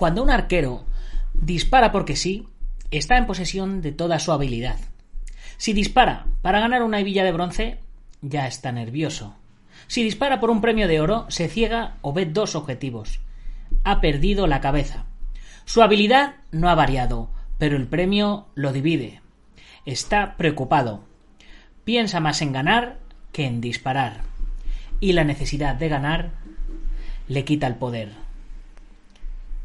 Cuando un arquero dispara porque sí, está en posesión de toda su habilidad. Si dispara para ganar una hebilla de bronce, ya está nervioso. Si dispara por un premio de oro, se ciega o ve dos objetivos. Ha perdido la cabeza. Su habilidad no ha variado, pero el premio lo divide. Está preocupado. Piensa más en ganar que en disparar. Y la necesidad de ganar le quita el poder.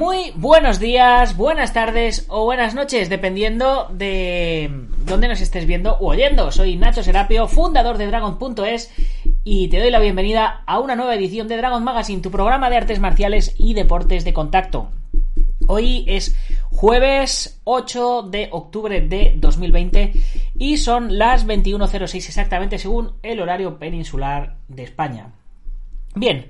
Muy buenos días, buenas tardes o buenas noches, dependiendo de dónde nos estés viendo o oyendo. Soy Nacho Serapio, fundador de Dragon.es y te doy la bienvenida a una nueva edición de Dragon Magazine, tu programa de artes marciales y deportes de contacto. Hoy es jueves 8 de octubre de 2020 y son las 21.06 exactamente según el horario peninsular de España. Bien,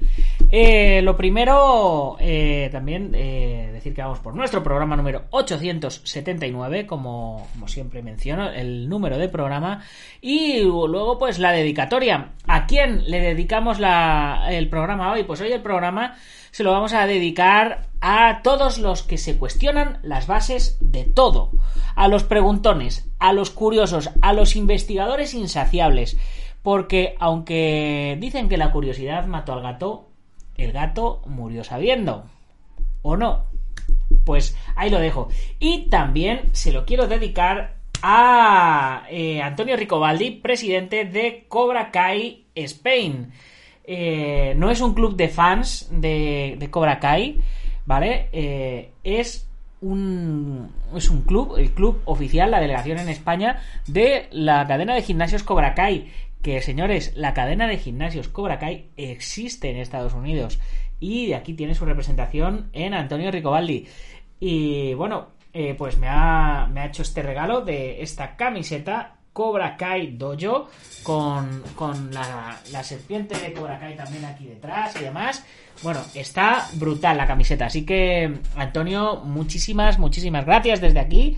eh, lo primero, eh, también eh, decir que vamos por nuestro programa número 879, como, como siempre menciono, el número de programa, y luego pues la dedicatoria. ¿A quién le dedicamos la, el programa hoy? Pues hoy el programa se lo vamos a dedicar a todos los que se cuestionan las bases de todo, a los preguntones, a los curiosos, a los investigadores insaciables porque aunque dicen que la curiosidad mató al gato, el gato murió sabiendo. ¿O no? Pues ahí lo dejo. Y también se lo quiero dedicar a eh, Antonio Ricobaldi, presidente de Cobra Kai Spain. Eh, no es un club de fans de, Cobra Kai, ¿vale? Eh, es un, es un club, el club oficial, la delegación en España de la cadena de gimnasios Cobra Kai, que señores, la cadena de gimnasios Cobra Kai existe en Estados Unidos y aquí tiene su representación en Antonio Ricobaldi. Y bueno, eh, pues me ha, me ha hecho este regalo de esta camiseta Cobra Kai Dojo con, con la, la, serpiente de Cobra Kai también aquí detrás y demás. Bueno, está brutal la camiseta. Así que, Antonio, muchísimas, muchísimas gracias desde aquí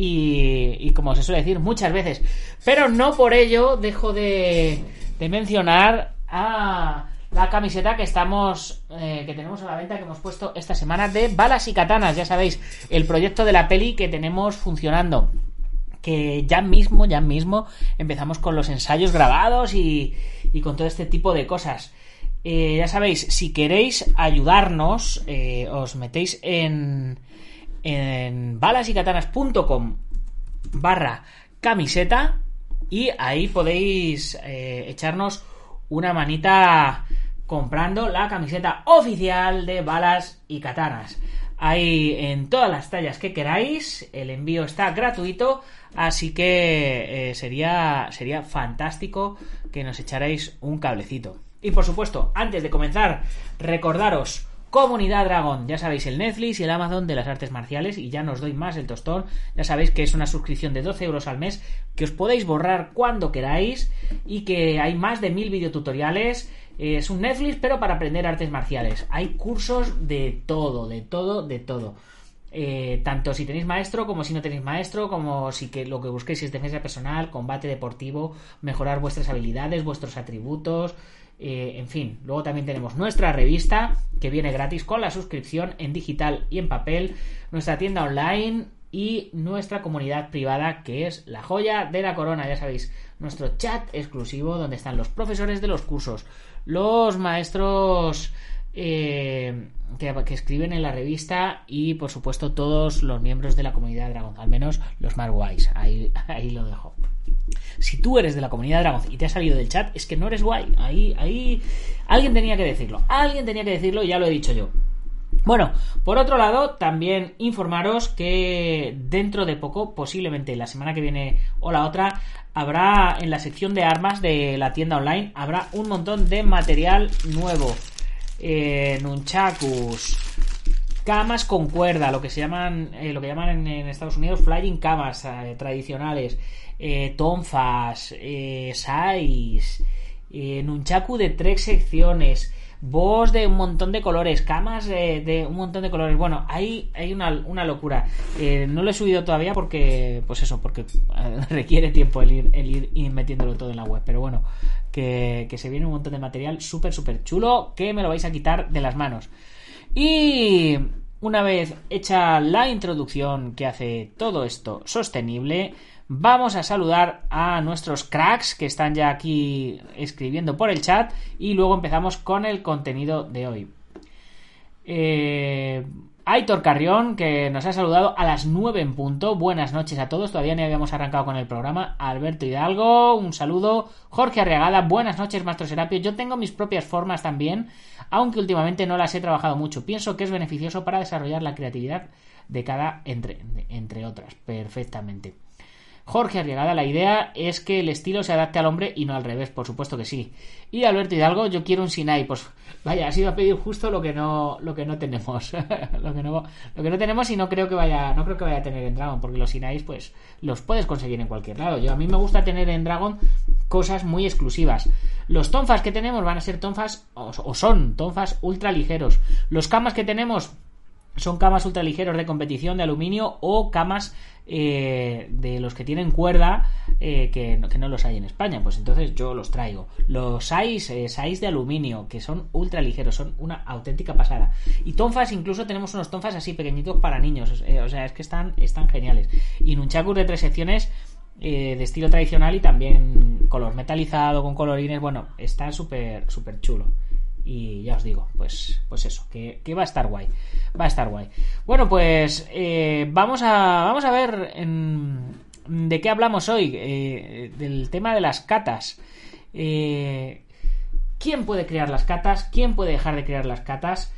y, como se suele decir muchas veces. Pero no por ello dejo de, mencionar a la camiseta que estamos eh, que tenemos a la venta que hemos puesto esta semana de balas y katanas ya sabéis el proyecto de la peli que tenemos funcionando que ya mismo ya mismo empezamos con los ensayos grabados y, y con todo este tipo de cosas eh, ya sabéis si queréis ayudarnos eh, os metéis en en balasycatanas.com barra camiseta y ahí podéis eh, echarnos una manita comprando la camiseta oficial de balas y katanas. Hay en todas las tallas que queráis, el envío está gratuito, así que eh, sería, sería fantástico que nos echarais un cablecito. Y por supuesto, antes de comenzar, recordaros Comunidad Dragón, ya sabéis, el Netflix y el Amazon de las artes marciales, y ya no os doy más el tostón, ya sabéis que es una suscripción de 12 euros al mes, que os podéis borrar cuando queráis, y que hay más de mil videotutoriales, es un Netflix, pero para aprender artes marciales. Hay cursos de todo, de todo, de todo. Eh, tanto si tenéis maestro como si no tenéis maestro, como si que lo que busquéis es defensa personal, combate deportivo, mejorar vuestras habilidades, vuestros atributos, eh, en fin, luego también tenemos nuestra revista que viene gratis con la suscripción en digital y en papel, nuestra tienda online y nuestra comunidad privada que es la joya de la corona, ya sabéis, nuestro chat exclusivo donde están los profesores de los cursos, los maestros eh, que, escriben en la revista y por supuesto todos los miembros de la comunidad Dragon, al menos los más ahí, ahí lo dejo. Si tú eres de la comunidad Dragon y te has salido del chat, es que no eres guay. Ahí, ahí. Alguien tenía que decirlo. Alguien tenía que decirlo y ya lo he dicho yo. Bueno, por otro lado, también informaros que dentro de poco, posiblemente la semana que viene o la otra, habrá en la sección de armas de la tienda online, habrá un montón de material nuevo. Eh, nunchakus, camas con cuerda, lo que se llaman, eh, lo que llaman en, Estados Unidos flying camas eh, tradicionales, eh, tonfas, sais, nunchaku de tres secciones, Vos de un montón de colores, camas de, un montón de colores. Bueno, hay, hay una, locura. Eh, no lo he subido todavía porque, pues eso, porque requiere tiempo el ir, el ir, metiéndolo todo en la web. Pero bueno, que, que se viene un montón de material súper, súper chulo que me lo vais a quitar de las manos. Y una vez hecha la introducción que hace todo esto sostenible, Vamos a saludar a nuestros cracks que están ya aquí escribiendo por el chat y luego empezamos con el contenido de hoy. Eh, Aitor Carrión, que nos ha saludado a las 9 en punto. Buenas noches a todos. Todavía ni habíamos arrancado con el programa. Alberto Hidalgo, un saludo. Jorge Arriagada, buenas noches, Maestro Serapio. Yo tengo mis propias formas también, aunque últimamente no las he trabajado mucho. Pienso que es beneficioso para desarrollar la creatividad de cada entre, entre otras. Perfectamente. Jorge Arriagada, la idea es que el estilo se adapte al hombre y no al revés, por supuesto que sí. Y Alberto Hidalgo, yo quiero un Sinai, pues vaya, ha sido a pedir justo lo que no, lo que no tenemos, lo que no, lo que no tenemos y no creo que vaya, no creo que vaya a tener en Dragon, porque los Sinais, pues, los puedes conseguir en cualquier lado. Yo a mí me gusta tener en Dragon cosas muy exclusivas. Los tonfas que tenemos van a ser tonfas o, son tonfas ultra ligeros. Los camas que tenemos son camas ultra ligeros de competición de aluminio o camas eh, de los que tienen cuerda eh, que, no, los hay en España. Pues entonces yo los traigo. Los SAIS, eh, SAIS de aluminio, que son ultra ligeros, son una auténtica pasada. Y tonfas, incluso tenemos unos tonfas así pequeñitos para niños. o sea, es que están, están geniales. Y nunchakus de tres secciones. De estilo tradicional y también color metalizado con colorines bueno está súper súper chulo y ya os digo, pues, pues eso, que, va a estar guay. Va a estar guay. Bueno, pues eh, vamos, a, vamos a ver de qué hablamos hoy. Eh, del tema de las catas. Eh, ¿Quién puede crear las catas? ¿Quién puede dejar de crear las catas?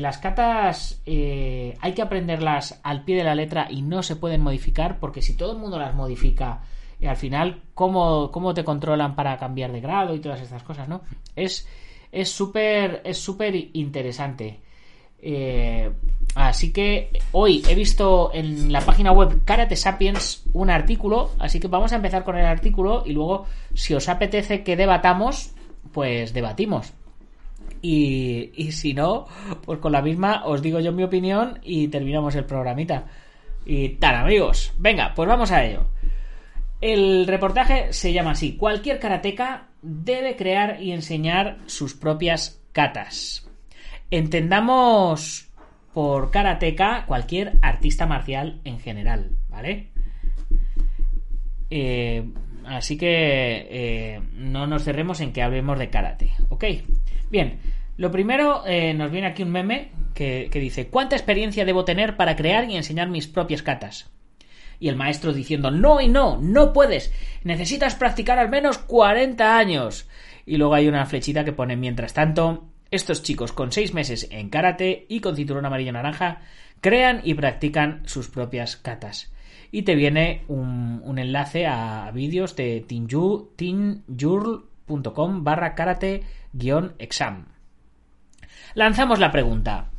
Las catas hay que aprenderlas al pie de la letra y no se pueden modificar porque si todo el mundo las modifica al final, ¿cómo, ¿cómo te controlan para cambiar de grado y todas estas cosas, no? Es es súper es súper interesante. Eh, así que hoy he visto en la página web Karate Sapiens un artículo, así que vamos a empezar con el artículo y luego si os apetece que debatamos, pues debatimos. Y, y si no, pues con la misma os digo yo mi opinión y terminamos el programita. Y tal, amigos. Venga, pues vamos a ello. El reportaje se llama así: Cualquier karateca debe crear y enseñar sus propias katas. Entendamos por karateka cualquier artista marcial en general, ¿vale? Eh, así que eh, no nos cerremos en que hablemos de karate, ¿ok? Bien, lo primero eh, nos viene aquí un meme que, dice ¿Cuánta experiencia debo tener para crear y enseñar mis propias katas? y el maestro diciendo no y no, no puedes, necesitas practicar al menos 40 años. Y luego hay una flechita que pone mientras tanto, estos chicos con 6 meses en karate y con cinturón amarillo naranja crean y practican sus propias katas. Y te viene un, enlace a vídeos de tinjurl.com barra karate-exam. Lanzamos la pregunta.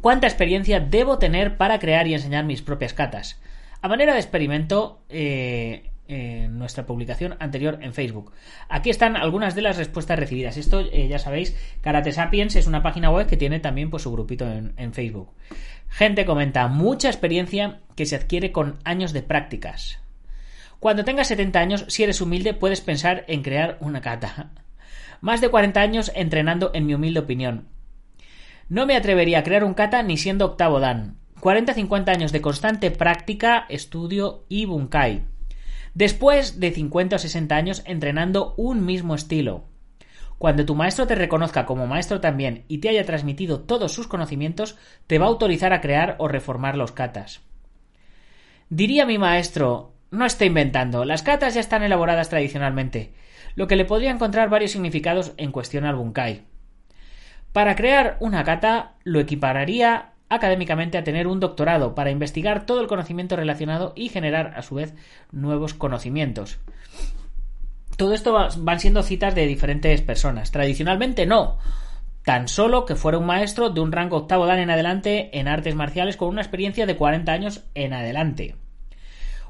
¿Cuánta experiencia debo tener para crear y enseñar mis propias katas? A manera de experimento, eh, en nuestra publicación anterior en Facebook. Aquí están algunas de las respuestas recibidas. Esto, eh, ya sabéis, Karate Sapiens es una página web que tiene también pues, su grupito en, en, Facebook. Gente comenta, mucha experiencia que se adquiere con años de prácticas. Cuando tengas 70 años, si eres humilde, puedes pensar en crear una kata. Más de 40 años entrenando, en mi humilde opinión. No me atrevería a crear un kata ni siendo octavo dan. 40-50 años de constante práctica, estudio y bunkai. Después de 50 o 60 años entrenando un mismo estilo. Cuando tu maestro te reconozca como maestro también y te haya transmitido todos sus conocimientos, te va a autorizar a crear o reformar los katas. Diría mi maestro, no está inventando, las katas ya están elaboradas tradicionalmente, lo que le podría encontrar varios significados en cuestión al bunkai. Para crear una kata lo equipararía académicamente a tener un doctorado para investigar todo el conocimiento relacionado y generar a su vez nuevos conocimientos. Todo esto van siendo citas de diferentes personas. Tradicionalmente no. Tan solo que fuera un maestro de un rango octavo dan en adelante en artes marciales con una experiencia de 40 años en adelante.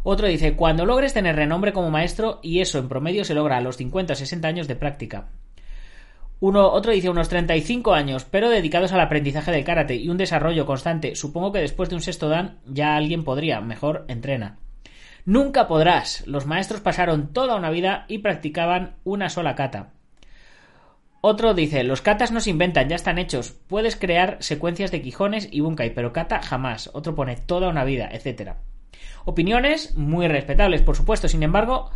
Otro dice, cuando logres tener renombre como maestro, y eso en promedio se logra a los 50 o 60 años de práctica. Uno, otro dice unos 35 años, pero dedicados al aprendizaje del karate y un desarrollo constante. Supongo que después de un sexto dan ya alguien podría, mejor entrena. Nunca podrás. Los maestros pasaron toda una vida y practicaban una sola kata. Otro dice, los katas no se inventan, ya están hechos. Puedes crear secuencias de quijones y bunkai, pero kata jamás. Otro pone toda una vida, etc. Opiniones muy respetables, por supuesto. Sin embargo,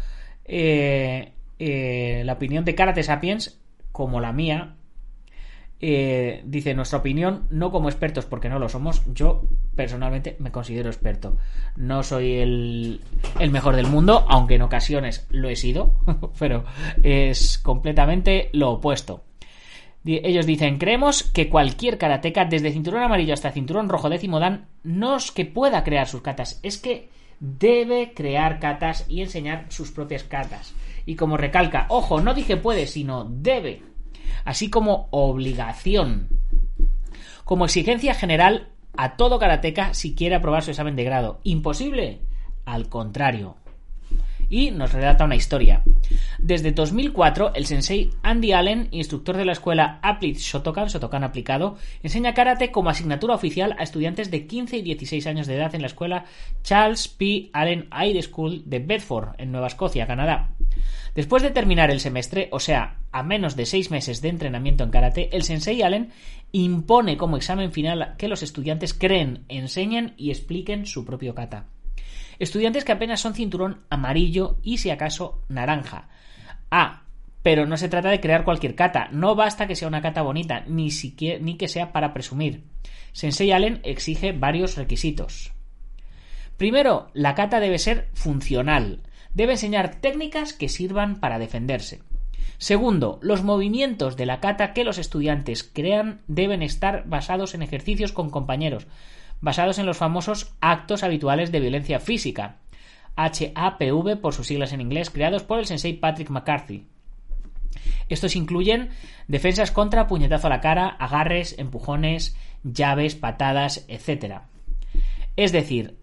eh, eh, la opinión de Karate Sapiens, como la mía, eh, dice nuestra opinión, no como expertos porque no lo somos. Yo personalmente me considero experto. No soy el, el mejor del mundo, aunque en ocasiones lo he sido, pero es completamente lo opuesto. Ellos dicen, creemos que cualquier karateca, desde cinturón amarillo hasta cinturón rojo décimo dan, no es que pueda crear sus katas, es que debe crear katas y enseñar sus propias katas. Y como recalca, ojo, no dije puede, sino debe así como obligación. Como exigencia general a todo karateca si quiere aprobar su examen de grado. ¿Imposible? Al contrario. Y nos relata una historia. Desde 2004, el sensei Andy Allen, instructor de la escuela Applied Shotokan, Shotokan aplicado, enseña karate como asignatura oficial a estudiantes de 15 y 16 años de edad en la escuela Charles P. Allen High School de Bedford, en Nueva Escocia, Canadá. Después de terminar el semestre, o sea, a menos de seis meses de entrenamiento en karate, el sensei Allen impone como examen final que los estudiantes creen, enseñen y expliquen su propio kata. Estudiantes que apenas son cinturón amarillo y si acaso naranja. Ah, pero no se trata de crear cualquier kata, no basta que sea una kata bonita, ni, siquiera, que sea para presumir. Sensei Allen exige varios requisitos. Primero, la kata debe ser funcional, debe enseñar técnicas que sirvan para defenderse. Segundo, los movimientos de la kata que los estudiantes crean deben estar basados en ejercicios con compañeros, basados en los famosos actos habituales de violencia física, HAPV por sus siglas en inglés, creados por el sensei Patrick McCarthy. Estos incluyen defensas contra puñetazo a la cara, agarres, empujones, llaves, patadas, etc. Es decir,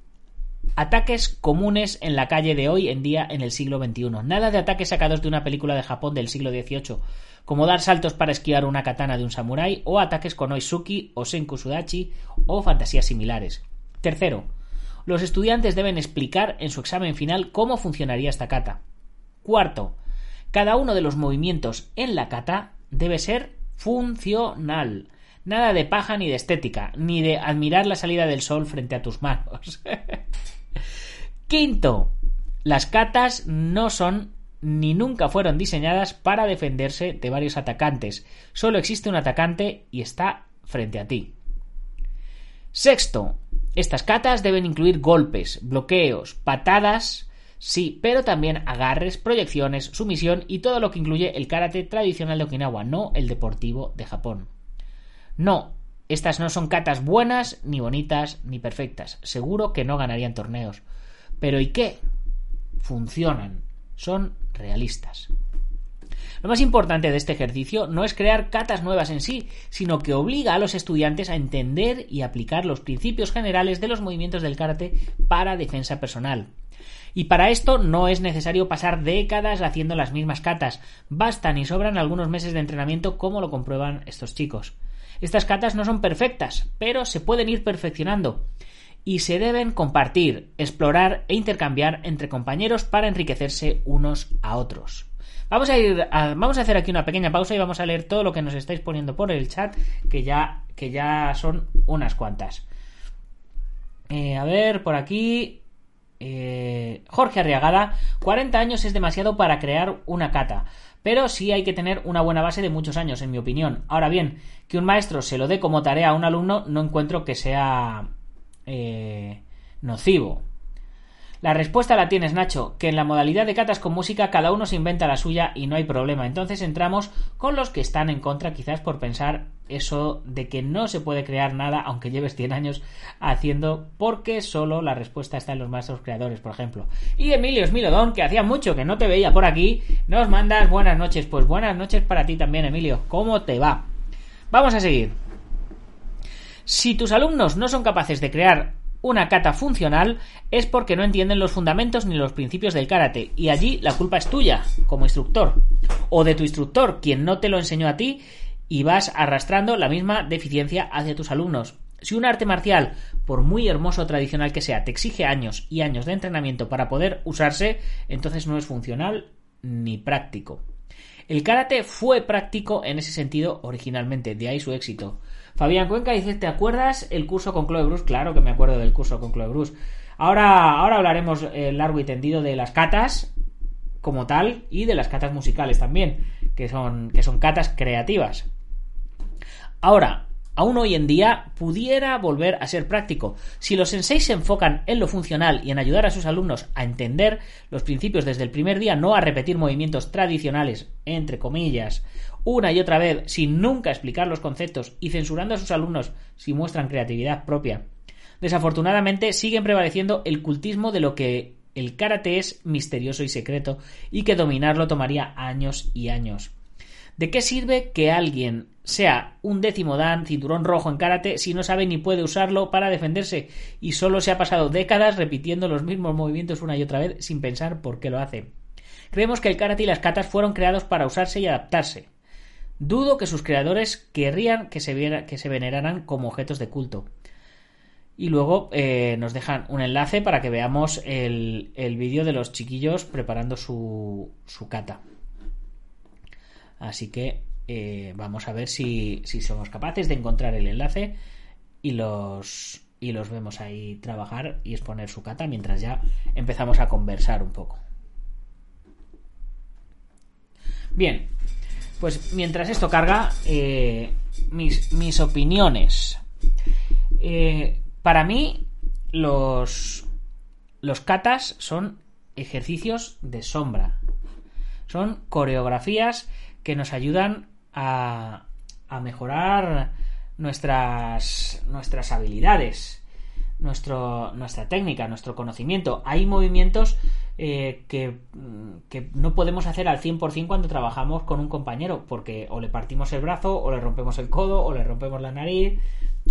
Ataques comunes en la calle de hoy en día en el siglo XXI. Nada de ataques sacados de una película de Japón del siglo XVIII, como dar saltos para esquivar una katana de un samurái, o ataques con oisuki o senkusudachi, o fantasías similares. Tercero, los estudiantes deben explicar en su examen final cómo funcionaría esta kata. Cuarto, cada uno de los movimientos en la kata debe ser funcional. Nada de paja ni de estética, ni de admirar la salida del sol frente a tus manos. Quinto, las katas no son ni nunca fueron diseñadas para defenderse de varios atacantes. Solo existe un atacante y está frente a ti. Sexto, estas katas deben incluir golpes, bloqueos, patadas, sí, pero también agarres, proyecciones, sumisión y todo lo que incluye el karate tradicional de Okinawa, no el deportivo de Japón. No, estas no son katas buenas, ni bonitas, ni perfectas. Seguro que no ganarían torneos. Pero ¿y qué? Funcionan, son realistas. Lo más importante de este ejercicio no es crear catas nuevas en sí, sino que obliga a los estudiantes a entender y aplicar los principios generales de los movimientos del karate para defensa personal. Y para esto no es necesario pasar décadas haciendo las mismas catas, bastan y sobran algunos meses de entrenamiento como lo comprueban estos chicos. Estas catas no son perfectas, pero se pueden ir perfeccionando y se deben compartir, explorar e intercambiar entre compañeros para enriquecerse unos a otros. Vamos a ir vamos a hacer aquí una pequeña pausa y vamos a leer todo lo que nos estáis poniendo por el chat, que ya que ya son unas cuantas. Eh, a ver, por aquí eh, Jorge Arriagada, 40 años es demasiado para crear una cata, pero sí hay que tener una buena base de muchos años, en mi opinión. Ahora bien, que un maestro se lo dé como tarea a un alumno no encuentro que sea eh, nocivo. La respuesta la tienes, Nacho, que en la modalidad de catas con música cada uno se inventa la suya y no hay problema. Entonces entramos con los que están en contra, quizás por pensar eso de que no se puede crear nada aunque lleves 100 años haciendo, porque solo la respuesta está en los maestros creadores, por ejemplo. Y Emilio Smilodón, que hacía mucho que no te veía por aquí, nos mandas buenas noches. Pues buenas noches para ti también, Emilio. ¿Cómo te va? Vamos a seguir. Si tus alumnos no son capaces de crear una kata funcional es porque no entienden los fundamentos ni los principios del karate y allí la culpa es tuya como instructor o de tu instructor quien no te lo enseñó a ti y vas arrastrando la misma deficiencia hacia tus alumnos. Si un arte marcial, por muy hermoso o tradicional que sea, te exige años y años de entrenamiento para poder usarse, entonces no es funcional ni práctico. El karate fue práctico en ese sentido originalmente, de ahí su éxito. Fabián Cuenca dice, ¿te acuerdas el curso con Chloe Bruce? Claro que me acuerdo del curso con Chloe Bruce. Ahora, ahora hablaremos eh, largo y tendido de las catas como tal y de las catas musicales también, que son, que son catas creativas. Ahora, aún hoy en día pudiera volver a ser práctico. Si los senseis se enfocan en lo funcional y en ayudar a sus alumnos a entender los principios desde el primer día, no a repetir movimientos tradicionales, entre comillas, una y otra vez sin nunca explicar los conceptos y censurando a sus alumnos si muestran creatividad propia. Desafortunadamente siguen prevaleciendo el cultismo de lo que el karate es misterioso y secreto y que dominarlo tomaría años y años. ¿De qué sirve que alguien sea un décimo dan, cinturón rojo en karate, si no sabe ni puede usarlo para defenderse y solo se ha pasado décadas repitiendo los mismos movimientos una y otra vez sin pensar por qué lo hace? Creemos que el karate y las katas fueron creados para usarse y adaptarse. Dudo que sus creadores querrían que se, que se veneraran como objetos de culto. Y luego eh, nos dejan un enlace para que veamos el, vídeo de los chiquillos preparando su, su kata. Así que eh, vamos a ver si, si, somos capaces de encontrar el enlace y los, y los vemos ahí trabajar y exponer su kata mientras ya empezamos a conversar un poco. Bien, pues mientras esto carga, eh, mis, opiniones. Eh, para mí, los, los katas son ejercicios de sombra. Son coreografías que nos ayudan a, a mejorar nuestras, nuestras habilidades, nuestro, nuestra técnica, nuestro conocimiento. Hay movimientos eh, que, no podemos hacer al 100% cuando trabajamos con un compañero, porque o le partimos el brazo, o le rompemos el codo, o le rompemos la nariz,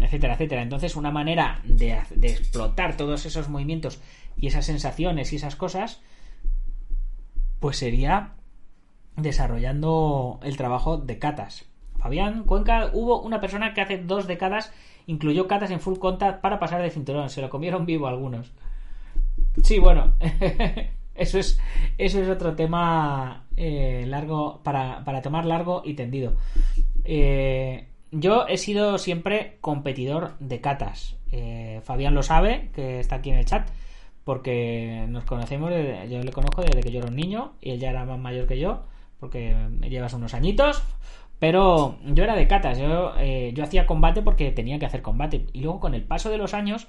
etcétera, etcétera. Entonces, una manera de, de explotar todos esos movimientos y esas sensaciones y esas cosas, pues sería desarrollando el trabajo de catas. Fabián Cuenca, hubo una persona que hace dos décadas incluyó catas en full contact para pasar de cinturón, se lo comieron vivo algunos. Sí, bueno, eso es, eso es otro tema eh, largo para, para, tomar largo y tendido. Eh, yo he sido siempre competidor de catas. Eh, Fabián lo sabe, que está aquí en el chat, porque nos conocemos, yo le conozco desde que yo era un niño y él ya era más mayor que yo, porque llevas unos añitos. Pero yo era de catas, yo, yo hacía combate porque tenía que hacer combate. Y luego con el paso de los años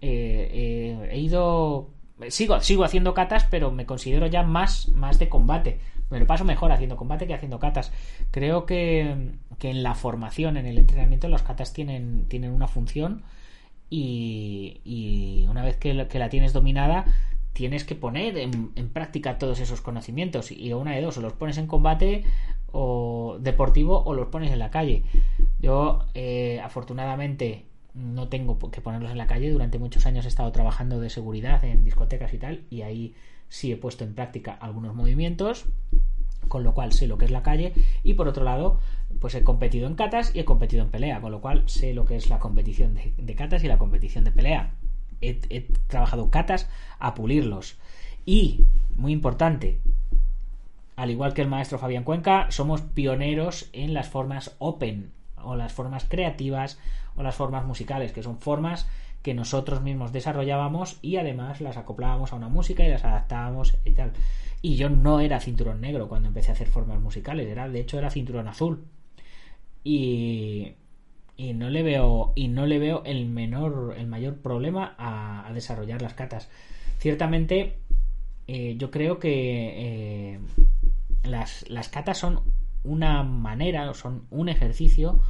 he ido sigo, sigo haciendo catas, pero me considero ya más, más de combate. Me lo paso mejor haciendo combate que haciendo catas. Creo que, en la formación, en el entrenamiento, los catas tienen, tienen una función y, una vez que, la tienes dominada, tienes que poner en, práctica todos esos conocimientos. Y una de dos, o los pones en combate o deportivo o los pones en la calle. Yo, eh, afortunadamente, no tengo que ponerlos en la calle. Durante muchos años he estado trabajando de seguridad en discotecas y tal, y ahí sí he puesto en práctica algunos movimientos, con lo cual sé lo que es la calle. Y por otro lado, pues he competido en catas y he competido en pelea, con lo cual sé lo que es la competición de, catas y la competición de pelea. He, he trabajado catas a pulirlos. Y, muy importante, al igual que el maestro Fabián Cuenca, somos pioneros en las formas open o las formas creativas o las formas musicales, que son formas que nosotros mismos desarrollábamos y además las acoplábamos a una música y las adaptábamos y tal. Y yo no era cinturón negro cuando empecé a hacer formas musicales, era de hecho era cinturón azul. Y, y no le veo y no le veo el menor el mayor problema a, desarrollar las catas. ciertamente eh, yo creo que eh, las, las catas son una manera son un ejercicio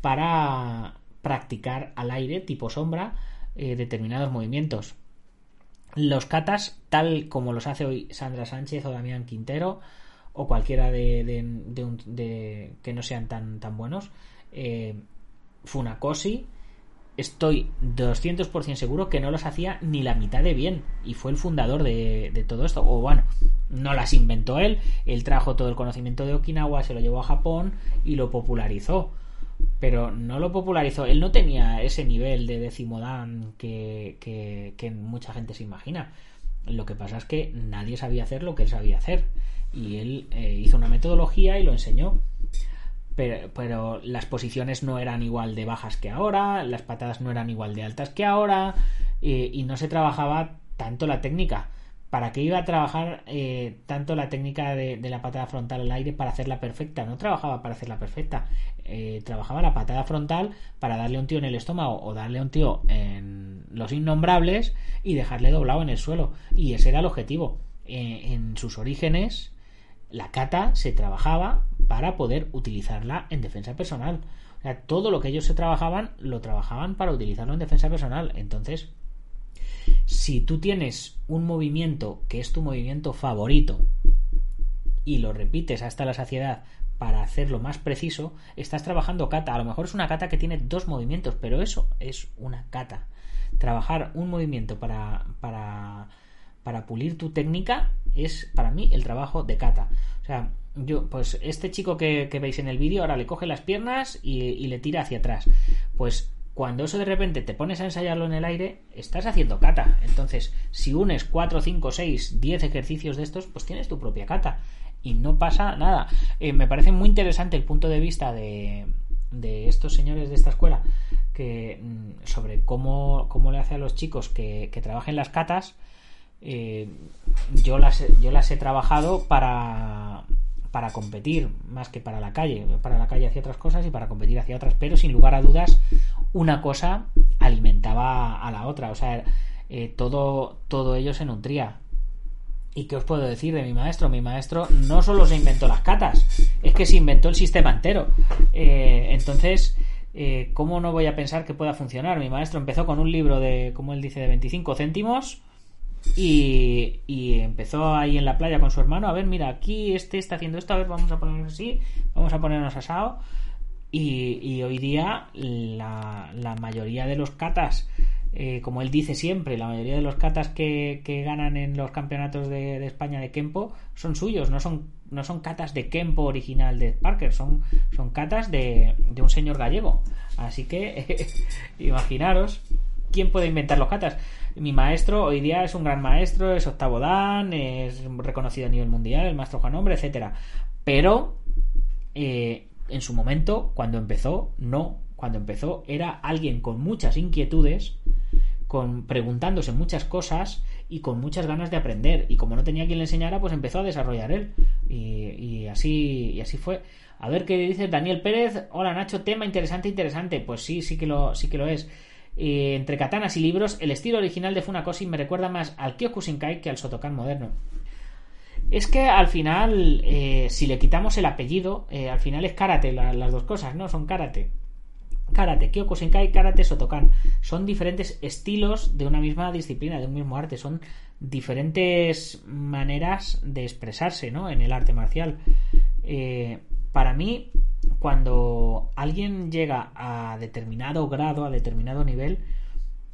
para practicar al aire tipo sombra eh, determinados movimientos. Los katas, tal como los hace hoy Sandra Sánchez o Damián Quintero, o cualquiera de, de, que no sean tan, tan buenos, eh, Funakoshi, estoy 200% seguro que no los hacía ni la mitad de bien. Y fue el fundador de, de, todo esto. O bueno, no las inventó él. Él trajo todo el conocimiento de Okinawa, se lo llevó a Japón y lo popularizó pero no lo popularizó. Él no tenía ese nivel de decimodan que, que, mucha gente se imagina. Lo que pasa es que nadie sabía hacer lo que él sabía hacer. Y él eh, hizo una metodología y lo enseñó. Pero, pero, las posiciones no eran igual de bajas que ahora, las patadas no eran igual de altas que ahora, eh, y no se trabajaba tanto la técnica. ¿Para qué iba a trabajar eh, tanto la técnica de, la patada frontal al aire para hacerla perfecta? No trabajaba para hacerla perfecta. Eh, trabajaba la patada frontal para darle un tío en el estómago o darle un tío en los innombrables y dejarle doblado en el suelo. Y ese era el objetivo. Eh, en sus orígenes, la kata se trabajaba para poder utilizarla en defensa personal. O sea, todo lo que ellos se trabajaban, lo trabajaban para utilizarlo en defensa personal. Entonces, si tú tienes un movimiento que es tu movimiento favorito y lo repites hasta la saciedad para hacerlo más preciso, estás trabajando kata. A lo mejor es una kata que tiene dos movimientos, pero eso es una kata. Trabajar un movimiento para, para, para pulir tu técnica es para mí el trabajo de kata. O sea, yo, pues este chico que, veis en el vídeo ahora le coge las piernas y le tira hacia atrás. Pues cuando eso de repente te pones a ensayarlo en el aire, estás haciendo kata. Entonces, si unes 4, 5, 6, 10 ejercicios de estos, pues tienes tu propia kata. Y no pasa nada. Eh, me parece muy interesante el punto de vista de, de estos señores de esta escuela que mm, sobre cómo, cómo le hace a los chicos que, que trabajen las catas. Eh, yo, las, yo las he trabajado para, para competir más que para la calle. Para la calle hacía otras cosas y para competir hacía otras, pero sin lugar a dudas una cosa alimentaba a la otra, o sea, eh, todo, todo ello se nutría. ¿Y qué os puedo decir de mi maestro? Mi maestro no solo se inventó las catas, es que se inventó el sistema entero. Eh, entonces, eh, ¿cómo no voy a pensar que pueda funcionar? Mi maestro empezó con un libro de, como él dice, de 25 céntimos y, y, empezó ahí en la playa con su hermano, a ver, mira, aquí este está haciendo esto, a ver, vamos a ponernos así, vamos a ponernos asado. Y, hoy día la, mayoría de los catas, eh, como él dice siempre, la mayoría de los catas que, ganan en los campeonatos de, de, España de Kempo son suyos, no son, no son catas de Kempo original de Parker, son, son catas de, de un señor gallego. Así que imaginaros quién puede inventar los catas. Mi maestro hoy día es un gran maestro, es octavo dan, es reconocido a nivel mundial, el maestro Juan Hombre, etcétera. Pero eh, en su momento, cuando empezó, no. Cuando empezó era alguien con muchas inquietudes, con preguntándose muchas cosas y con muchas ganas de aprender. Y como no tenía quien le enseñara, pues empezó a desarrollar él. Y, así, y así fue. A ver qué dice Daniel Pérez. Hola Nacho, tema interesante, interesante. Pues sí, sí que lo, sí que lo es. Eh, entre katanas y libros, el estilo original de Funakoshi me recuerda más al Kyokushinkai que al Sotokan moderno es que al final, eh, si le quitamos el apellido, eh, al final es karate, las dos cosas, ¿no? Son karate. Karate, Kyokushinkai, Karate, Sotokan. Son diferentes estilos de una misma disciplina, de un mismo arte. Son diferentes maneras de expresarse, ¿no? En el arte marcial. Para mí, cuando alguien llega a determinado grado, a determinado nivel,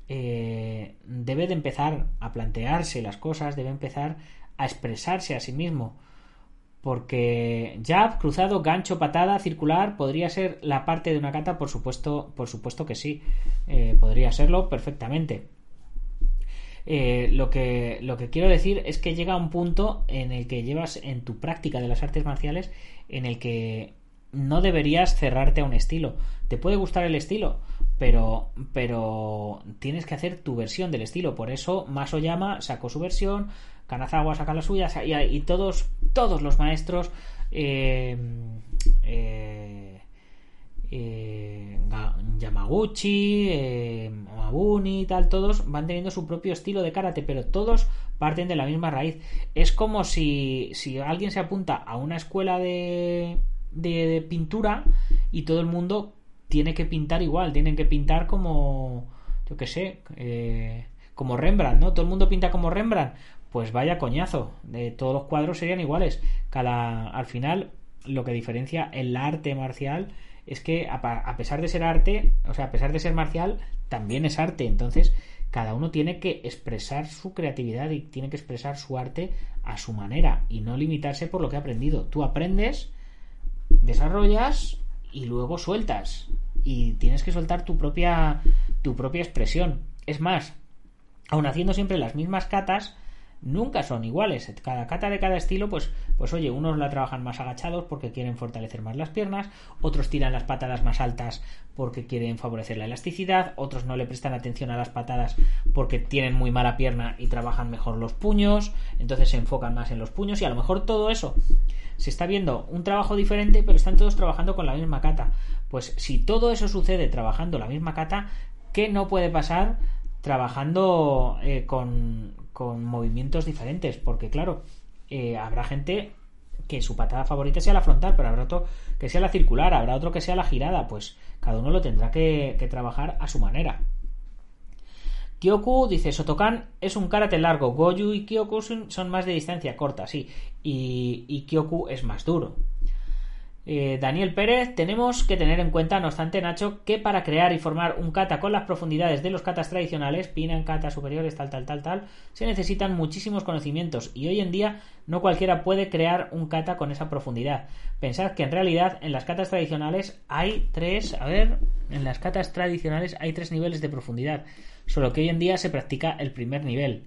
debe de empezar a plantearse las cosas, debe empezar a expresarse a sí mismo. Porque jab, cruzado, gancho, patada, circular, podría ser la parte de una kata, por supuesto, por supuesto que sí. Eh, podría serlo perfectamente. Eh, lo, que, lo que quiero decir es que llega un punto en el que llevas en tu práctica de las artes marciales en el que no deberías cerrarte a un estilo. Te puede gustar el estilo, pero, pero tienes que hacer tu versión del estilo. Por eso Masoyama sacó su versión, Kanazawa saca la suya y, todos, todos los maestros eh, eh, eh Yamaguchi, eh, Mabuni y tal, todos van teniendo su propio estilo de karate, pero todos parten de la misma raíz. Es como si, si alguien se apunta a una escuela de, de, pintura y todo el mundo tiene que pintar igual, tienen que pintar como, yo qué sé, eh, como Rembrandt, ¿no? Todo el mundo pinta como Rembrandt. Pues vaya coñazo, todos los cuadros serían iguales. Cada, al final, lo que diferencia el arte marcial es que a, pesar de ser arte, o sea, a pesar de ser marcial, también es arte. Entonces, cada uno tiene que expresar su creatividad y tiene que expresar su arte a su manera y no limitarse por lo que ha aprendido. Tú aprendes, desarrollas y luego sueltas. Y tienes que soltar tu propia, tu propia expresión. Es más, aun haciendo siempre las mismas catas, nunca son iguales. Cada cata de cada estilo, pues, pues oye, unos la trabajan más agachados porque quieren fortalecer más las piernas, otros tiran las patadas más altas porque quieren favorecer la elasticidad, otros no le prestan atención a las patadas porque tienen muy mala pierna y trabajan mejor los puños, entonces se enfocan más en los puños y a lo mejor todo eso se está viendo un trabajo diferente, pero están todos trabajando con la misma cata. Pues si todo eso sucede trabajando la misma cata, ¿qué no puede pasar trabajando eh, con, con movimientos diferentes, porque claro, eh, habrá gente que su patada favorita sea la frontal, pero habrá otro que sea la circular, habrá otro que sea la girada, pues cada uno lo tendrá que, trabajar a su manera. Kyoku dice, Sotokan es un karate largo, Goju y Kyoku son más de distancia corta, sí, y, y Kyoku es más duro. Eh, Daniel Pérez, tenemos que tener en cuenta, no obstante, Nacho, que para crear y formar un kata con las profundidades de los katas tradicionales, pinan, katas superiores, tal, tal, tal, tal, se necesitan muchísimos conocimientos y hoy en día no cualquiera puede crear un kata con esa profundidad. Pensad que en realidad en las katas tradicionales hay tres, a ver, en las katas tradicionales hay tres niveles de profundidad, solo que hoy en día se practica el primer nivel.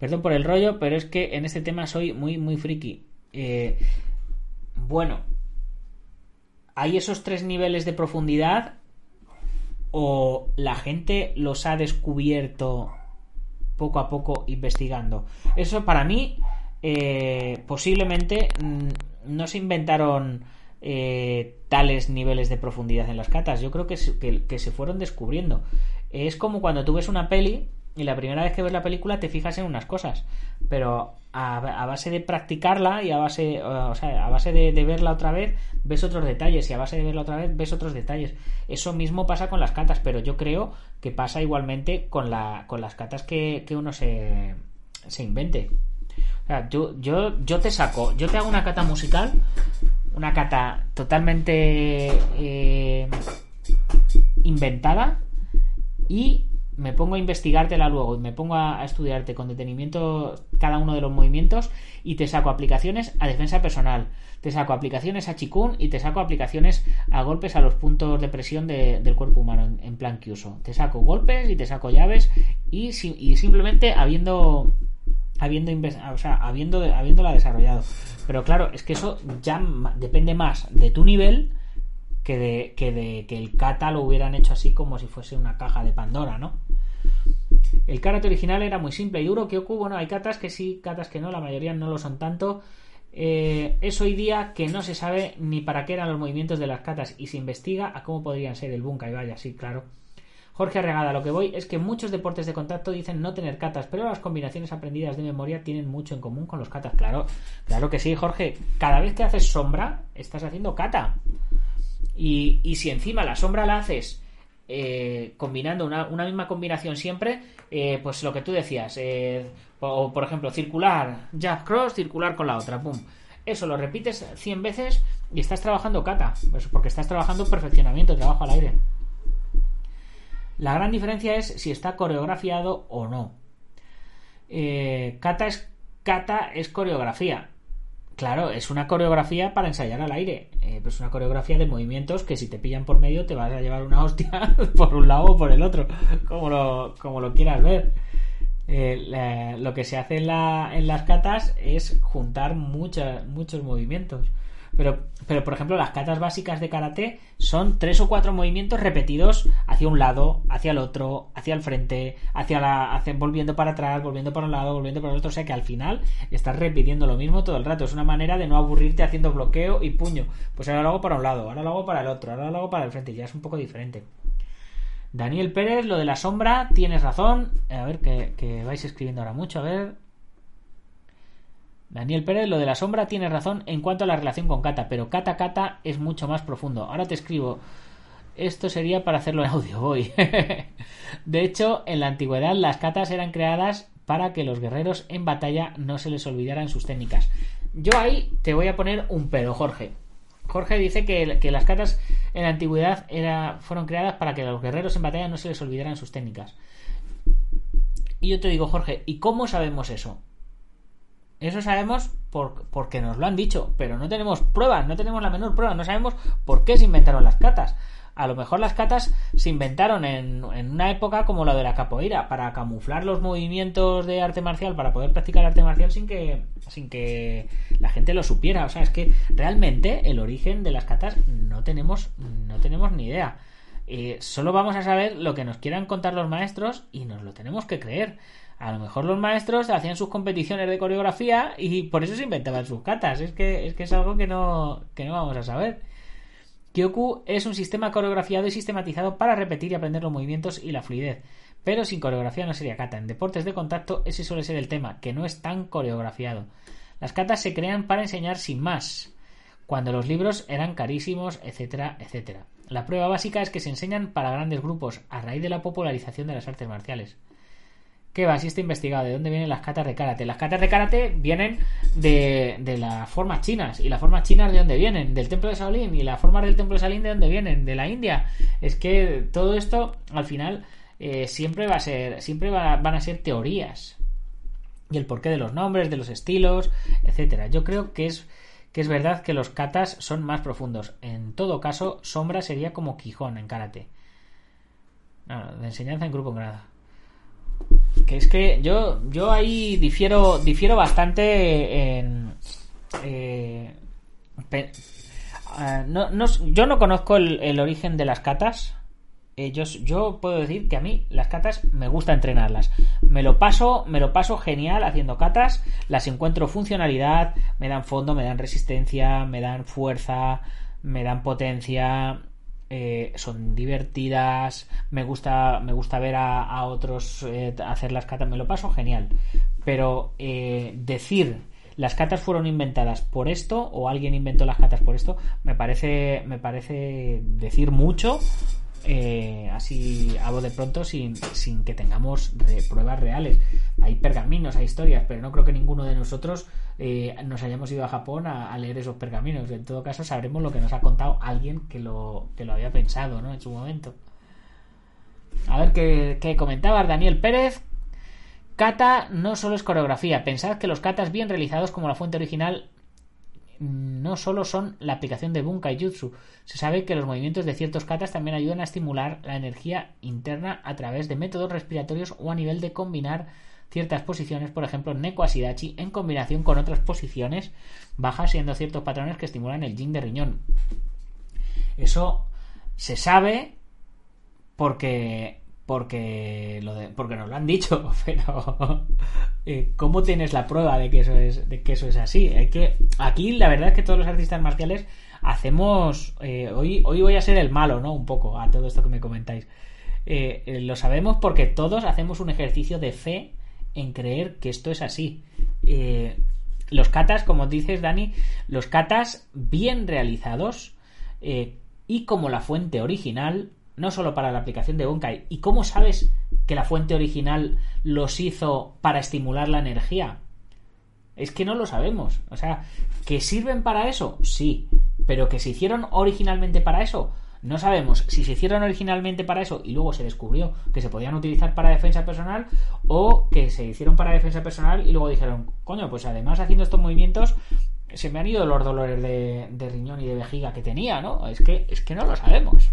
Perdón por el rollo, pero es que en este tema soy muy, muy friki. Eh, bueno, ¿hay esos tres niveles de profundidad o la gente los ha descubierto poco a poco investigando? Eso para mí eh, posiblemente mm, no se inventaron eh, tales niveles de profundidad en las catas. Yo creo que, que se fueron descubriendo. Es como cuando tú ves una peli y la primera vez que ves la película te fijas en unas cosas, pero a, base de practicarla y a base, o sea, a base de, verla otra vez ves otros detalles y a base de verla otra vez ves otros detalles. Eso mismo pasa con las catas, pero yo creo que pasa igualmente con, la, con las catas que, uno se, se invente. O sea, yo, yo, yo te saco, yo te hago una cata musical, una cata totalmente eh, inventada y me pongo a investigártela luego y me pongo a, estudiarte con detenimiento cada uno de los movimientos y te saco aplicaciones a defensa personal, te saco aplicaciones a chikun y te saco aplicaciones a golpes a los puntos de presión del cuerpo humano en, plan que uso. Te saco golpes y te saco llaves y, y simplemente habiendo habiendo o sea, habiendo habiéndola desarrollado. Pero claro, es que eso ya depende más de tu nivel que de que el kata lo hubieran hecho así como si fuese una caja de Pandora, ¿no? El karate original era muy simple y duro. que Bueno, hay katas que sí, katas que no, la mayoría no lo son tanto. Eh, es hoy día que no se sabe ni para qué eran los movimientos de las katas y se investiga a cómo podrían ser el bunkai, vaya, sí, claro. Jorge Arregada, lo que voy es que muchos deportes de contacto dicen no tener katas, pero las combinaciones aprendidas de memoria tienen mucho en común con los katas. Claro, claro que sí, Jorge. Cada vez que haces sombra, estás haciendo kata. Y, si encima la sombra la haces eh, combinando una, misma combinación siempre, eh, pues lo que tú decías, eh, o por ejemplo, circular, jab cross, circular con la otra, pum. Eso lo repites 100 veces y estás trabajando kata, pues porque estás trabajando perfeccionamiento, trabajo al aire. La gran diferencia es si está coreografiado o no. kata es kata es coreografía. Claro, es una coreografía para ensayar al aire. Eh, pues una coreografía de movimientos que si te pillan por medio te vas a llevar una hostia por un lado o por el otro, como lo, como lo quieras ver. Eh, lo que se hace en, la, en las catas es juntar muchos movimientos. Pero, pero, por ejemplo, las catas básicas de karate son tres o cuatro movimientos repetidos hacia un lado, hacia el otro, hacia el frente, hacia la, hacia, volviendo para atrás, volviendo para un lado, volviendo para el otro. O sea que al final estás repitiendo lo mismo todo el rato. Es una manera de no aburrirte haciendo bloqueo y puño. Pues ahora lo hago para un lado, ahora lo hago para el otro, ahora lo hago para el frente. Ya es un poco diferente. Daniel Pérez, lo de la sombra, tienes razón. A ver, que, que vais escribiendo ahora mucho, a ver. Daniel Pérez, lo de la sombra, tienes razón en cuanto a la relación con Kata, pero Kata Kata es mucho más profundo. Ahora te escribo. Esto sería para hacerlo en audio, voy. de hecho, en la antigüedad las katas eran creadas para que los guerreros en batalla no se les olvidaran sus técnicas. Yo ahí te voy a poner un pero, Jorge. Jorge dice que, las katas en la antigüedad fueron creadas para que los guerreros en batalla no se les olvidaran sus técnicas. Y yo te digo, Jorge, ¿y cómo sabemos eso? Eso sabemos por, porque nos lo han dicho, pero no tenemos pruebas, no tenemos la menor prueba, no sabemos por qué se inventaron las catas. A lo mejor las catas se inventaron en, en, una época como la de la capoeira, para camuflar los movimientos de arte marcial, para poder practicar arte marcial sin que, sin que la gente lo supiera. O sea, es que realmente el origen de las catas no tenemos, no tenemos ni idea. Eh, solo vamos a saber lo que nos quieran contar los maestros y nos lo tenemos que creer. A lo mejor los maestros hacían sus competiciones de coreografía y por eso se inventaban sus catas. Es que es, que es algo que no, que no vamos a saber. Kyoku es un sistema coreografiado y sistematizado para repetir y aprender los movimientos y la fluidez. Pero sin coreografía no sería kata. En deportes de contacto ese suele ser el tema, que no es tan coreografiado. Las katas se crean para enseñar sin más, cuando los libros eran carísimos, etcétera, etcétera. La prueba básica es que se enseñan para grandes grupos a raíz de la popularización de las artes marciales. Si está investigado. ¿De dónde vienen las katas de karate? Las katas de karate vienen de, de las formas chinas. ¿Y las formas chinas de dónde vienen? Del templo de Shaolin. ¿Y las formas del templo de Shaolin de dónde vienen? De la India. Es que todo esto, al final, eh, siempre va a ser. Siempre va, van a ser teorías. Y el porqué de los nombres, de los estilos, etcétera. Yo creo que es. Que es verdad que los katas son más profundos. En todo caso, sombra sería como Quijón en karate. No, de enseñanza en grupo en grado que es que yo yo ahí difiero difiero bastante en eh, pe, uh, no, no, yo no conozco el, el, origen de las catas. Eh, yo, yo puedo decir que a mí las catas me gusta entrenarlas. Me lo paso me lo paso genial haciendo catas las encuentro funcionalidad me dan fondo me dan resistencia me dan fuerza me dan potencia eh, son divertidas, me gusta, me gusta ver a, otros eh, hacer las catas, me lo paso genial. Pero eh, decir las catas fueron inventadas por esto o alguien inventó las catas por esto, me parece, me parece decir mucho eh, así a de pronto sin, sin que tengamos pruebas reales. Hay pergaminos, hay historias, pero no creo que ninguno de nosotros eh, nos hayamos ido a Japón a, leer esos pergaminos. En todo caso, sabremos lo que nos ha contado alguien que lo, que lo había pensado ¿no? en su momento. A ver qué, qué comentaba Daniel Pérez. Kata no solo es coreografía. Pensad que los katas bien realizados como la fuente original no solo son la aplicación de Bunkai Jutsu. Se sabe que los movimientos de ciertos katas también ayudan a estimular la energía interna a través de métodos respiratorios o a nivel de combinar ciertas posiciones, por ejemplo, Neko Asidachi, en combinación con otras posiciones bajas, siendo ciertos patrones que estimulan el yin de riñón. Eso se sabe porque porque porque nos lo han dicho, pero eh, ¿cómo tienes la prueba de que eso es de que eso es así? Hay que aquí la verdad es que todos los artistas marciales hacemos eh, hoy hoy voy a ser el malo, ¿no? Un poco a todo esto que me comentáis. Eh, lo sabemos porque todos hacemos un ejercicio de fe en creer que esto es así. Los katas, como dices Dani, los katas bien realizados y como la fuente original no solo para la aplicación de Bunkai. ¿Y cómo sabes que la fuente original los hizo para estimular la energía? Es que no lo sabemos. O sea, ¿que sirven para eso? Sí. Pero que se hicieron originalmente para eso, no sabemos si se hicieron originalmente para eso y luego se descubrió que se podían utilizar para defensa personal o que se hicieron para defensa personal y luego dijeron, coño, pues además haciendo estos movimientos se me han ido los dolores de, de riñón y de vejiga que tenía, ¿no? Es que, es que no lo sabemos.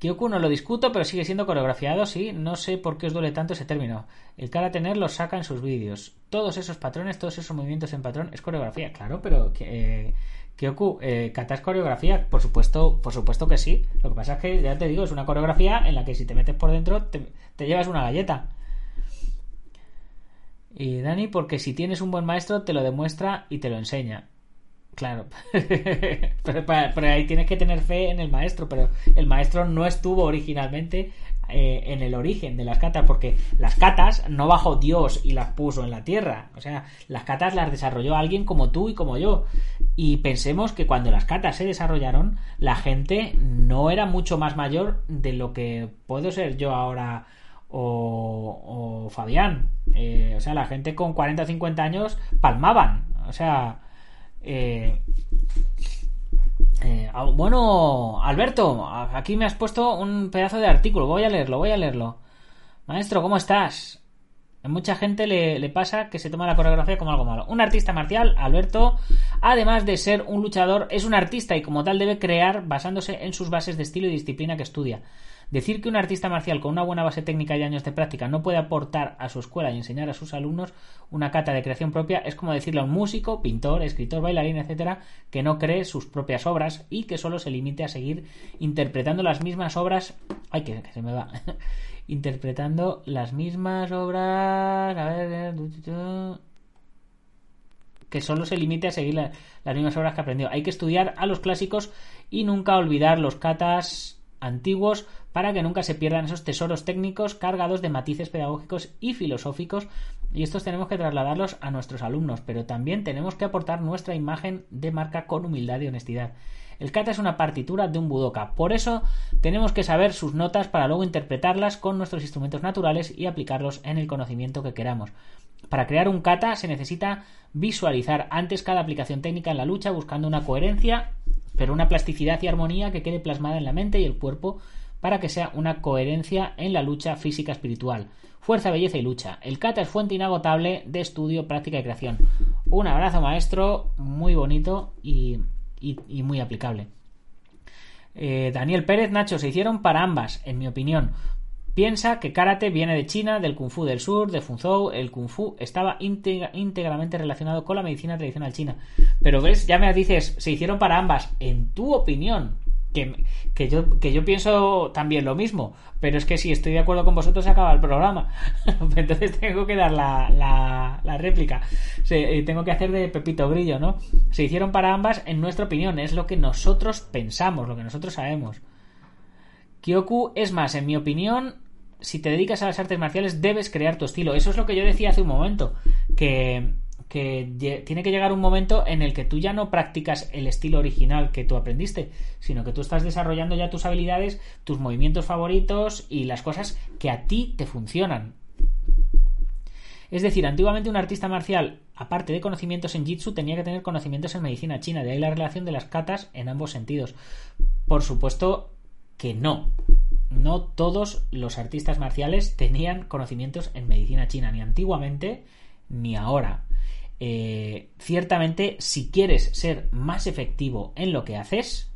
Kyoku no lo discuto, pero sigue siendo coreografiado, sí. No sé por qué os duele tanto ese término. El cara tener lo saca en sus vídeos. Todos esos patrones, todos esos movimientos en patrón es coreografía, claro, pero eh, Kyoku, eh, ¿kata es coreografía? Por supuesto, por supuesto que sí. Lo que pasa es que, ya te digo, es una coreografía en la que si te metes por dentro te llevas una galleta. Y Dani, porque si tienes un buen maestro te lo demuestra y te lo enseña. Claro, pero, pero, ahí tienes que tener fe en el maestro, pero el maestro no estuvo originalmente eh, en el origen de las catas, porque las catas no bajó Dios y las puso en la tierra, o sea, las catas las desarrolló alguien como tú y como yo, y pensemos que cuando las catas se desarrollaron, la gente no era mucho más mayor de lo que puedo ser yo ahora o, Fabián, eh, o sea, la gente con 40 o 50 años palmaban, o sea, eh, eh, bueno, Alberto, aquí me has puesto un pedazo de artículo. Voy a leerlo, voy a leerlo. Maestro, ¿cómo estás? A mucha gente le, pasa que se toma la coreografía como algo malo. Un artista marcial, Alberto, además de ser un luchador, es un artista y como tal debe crear basándose en sus bases de estilo y disciplina que estudia. Decir que un artista marcial con una buena base técnica y años de práctica no puede aportar a su escuela y enseñar a sus alumnos una cata de creación propia es como decirle a un músico, pintor, escritor, bailarín, etcétera, que no cree sus propias obras y que solo se limite a seguir interpretando las mismas obras. Ay, que, se me va. interpretando las mismas obras. A ver. Que solo se limite a seguir las mismas obras que aprendió. Hay que estudiar a los clásicos y nunca olvidar los katas antiguos para que nunca se pierdan esos tesoros técnicos cargados de matices pedagógicos y filosóficos y estos tenemos que trasladarlos a nuestros alumnos, pero también tenemos que aportar nuestra imagen de marca con humildad y honestidad. El kata es una partitura de un budoka, por eso tenemos que saber sus notas para luego interpretarlas con nuestros instrumentos naturales y aplicarlos en el conocimiento que queramos. Para crear un kata se necesita visualizar antes cada aplicación técnica en la lucha buscando una coherencia pero una plasticidad y armonía que quede plasmada en la mente y el cuerpo para que sea una coherencia en la lucha física espiritual. Fuerza, belleza y lucha. El kata es fuente inagotable de estudio, práctica y creación. Un abrazo, maestro, muy bonito y, muy aplicable. Eh, Daniel Pérez, Nacho, se hicieron para ambas, en mi opinión. Piensa que karate viene de China, del kung fu del sur, de Fuzhou. El kung fu estaba íntegramente relacionado con la medicina tradicional china. Pero ves, ya me dices, se hicieron para ambas. En tu opinión, que, que, yo, que yo pienso también lo mismo, pero es que si estoy de acuerdo con vosotros se acaba el programa. Entonces tengo que dar la, la, réplica. Eh, tengo que hacer de Pepito Grillo, ¿no? Se hicieron para ambas en nuestra opinión, es lo que nosotros pensamos, lo que nosotros sabemos. Kyoku es más, en mi opinión, si te dedicas a las artes marciales debes crear tu estilo. Eso es lo que yo decía hace un momento, que, que tiene que llegar un momento en el que tú ya no practicas el estilo original que tú aprendiste, sino que tú estás desarrollando ya tus habilidades, tus movimientos favoritos y las cosas que a ti te funcionan. Es decir, antiguamente un artista marcial, aparte de conocimientos en Jitsu, tenía que tener conocimientos en medicina china, de ahí la relación de las katas en ambos sentidos. Por supuesto, que no. No todos los artistas marciales tenían conocimientos en medicina china, ni antiguamente ni ahora. Eh, ciertamente, si quieres ser más efectivo en lo que haces,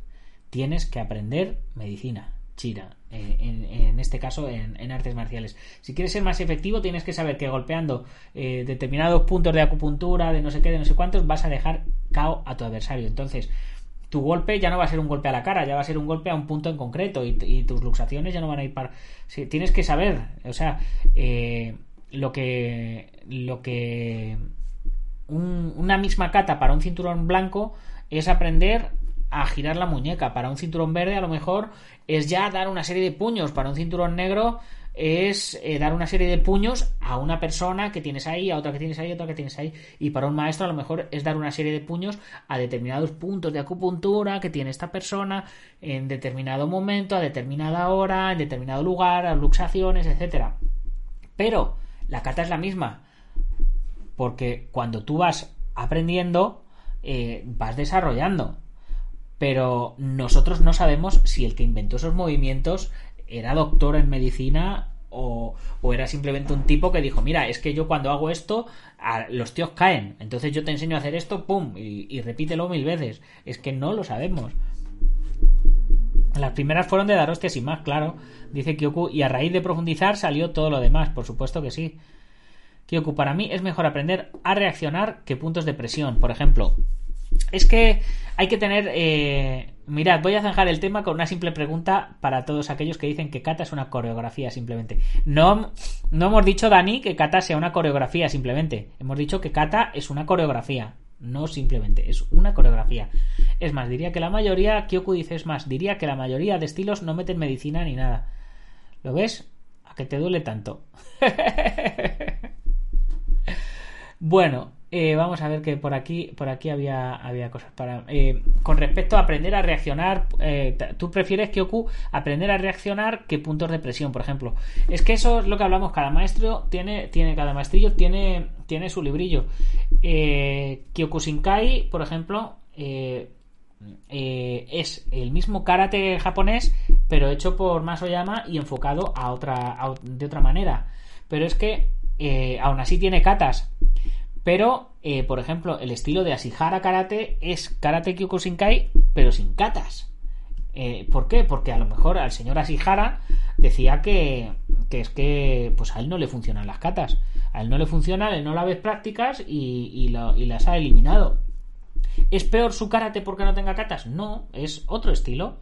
tienes que aprender medicina china. Eh, en, este caso, en, artes marciales. Si quieres ser más efectivo, tienes que saber que golpeando eh, determinados puntos de acupuntura, de no sé qué, de no sé cuántos, vas a dejar cao a tu adversario. Entonces, tu golpe ya no va a ser un golpe a la cara, ya va a ser un golpe a un punto en concreto y, tus luxaciones ya no van a ir para... tienes que saber, o sea, eh, lo que... Lo que... una misma cata para un cinturón blanco es aprender a girar la muñeca. Para un cinturón verde a lo mejor es ya dar una serie de puños. Para un cinturón negro es eh, dar una serie de puños a una persona que tienes ahí, a otra que tienes ahí, a otra que tienes ahí. Y para un maestro a lo mejor es dar una serie de puños a determinados puntos de acupuntura que tiene esta persona en determinado momento, a determinada hora, en determinado lugar, a luxaciones, etcétera. Pero la cata es la misma. Porque cuando tú vas aprendiendo, eh, vas desarrollando. Pero nosotros no sabemos si el que inventó esos movimientos era doctor en medicina o, era simplemente un tipo que dijo, mira, es que yo cuando hago esto, los tíos caen, entonces yo te enseño a hacer esto, ¡pum! Y, repítelo mil veces. Es que no lo sabemos. Las primeras fueron de dar hostias y más, claro, dice Kyoku, y a raíz de profundizar salió todo lo demás, por supuesto que sí. Kyoku, para mí es mejor aprender a reaccionar que puntos de presión. Por ejemplo, es que hay que tener... Eh, mirad, voy a zanjar el tema con una simple pregunta para todos aquellos que dicen que kata es una coreografía simplemente. No, no hemos dicho, Dani, que kata sea una coreografía simplemente. Hemos dicho que kata es una coreografía. no simplemente, es una coreografía. Es más, diría que la mayoría, Kyoku dice es más, diría que la mayoría de estilos no meten medicina ni nada. ¿Lo ves? ¿A que te duele tanto? bueno, eh, vamos a ver que por aquí, por aquí había, había cosas para. Eh, con respecto a aprender a reaccionar, eh, tú prefieres Kyoku aprender a reaccionar que puntos de presión, por ejemplo. Es que eso es lo que hablamos. Cada maestro tiene, tiene cada maestrillo tiene, tiene su librillo. Kyoku Shinkai, por ejemplo, es el mismo karate japonés, pero hecho por Masoyama y enfocado a otra, de otra manera. Pero es que aún así tiene katas pero, eh, por ejemplo, el estilo de Asihara Karate es Karate Kyokushinkai, pero sin katas. Eh, ¿Por qué? Porque a lo mejor al señor Asihara decía que, es que pues a él no le funcionan las katas. A él no le funcionan, él no la ves prácticas y, las ha eliminado. ¿Es peor su karate porque no tenga katas? No, es otro estilo.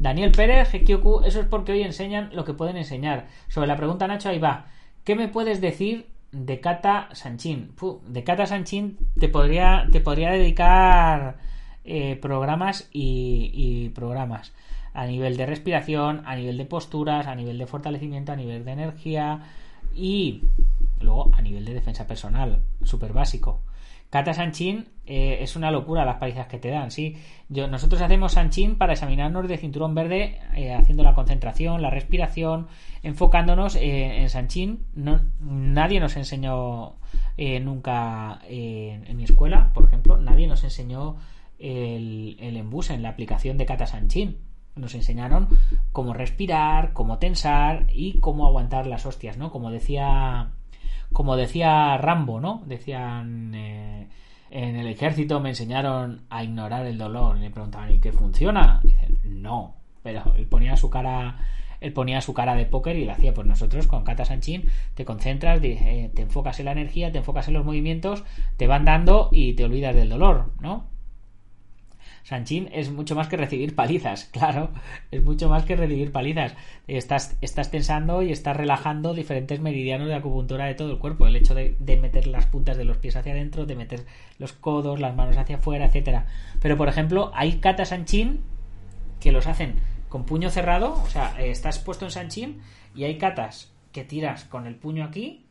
Daniel Pérez, Hekyoku, eso es porque hoy enseñan lo que pueden enseñar. Sobre la pregunta, Nacho, ahí va. ¿Qué me puedes decir de Kata Sanchin. de Kata Sanchin te podría, te podría dedicar eh, programas y, programas a nivel de respiración, a nivel de posturas, a nivel de fortalecimiento, a nivel de energía y luego a nivel de defensa personal, súper básico. Kata Sanchin eh, es una locura las palizas que te dan, ¿sí? Nosotros hacemos Sanchin para examinarnos de cinturón verde, eh, haciendo la concentración, la respiración, enfocándonos eh, en Sanchin. No, nadie nos enseñó nunca en mi escuela, por ejemplo, nadie nos enseñó el, el en la aplicación de Kata Sanchin. Nos enseñaron cómo respirar, cómo tensar y cómo aguantar las hostias, ¿no? Como decía como decía Rambo, ¿no? Decían eh, en el ejército me enseñaron a ignorar el dolor. Y le preguntaban, ¿y qué funciona? no. Pero él ponía su cara, él ponía su cara de póker y lo hacía. Pues nosotros con Kata Sanchin te concentras, eh, te enfocas en la energía, te enfocas en los movimientos, te van dando y te olvidas del dolor, ¿no? Sanchin es mucho más que recibir palizas, claro, es mucho más que recibir palizas. Estás, estás tensando y estás relajando diferentes meridianos de acupuntura de todo el cuerpo. El hecho de, meter las puntas de los pies hacia adentro, de meter los codos, las manos hacia afuera, etcétera. Pero, por ejemplo, hay kata Sanchin que los hacen con puño cerrado, o sea, eh, estás puesto en Sanchin y hay katas que tiras con el puño aquí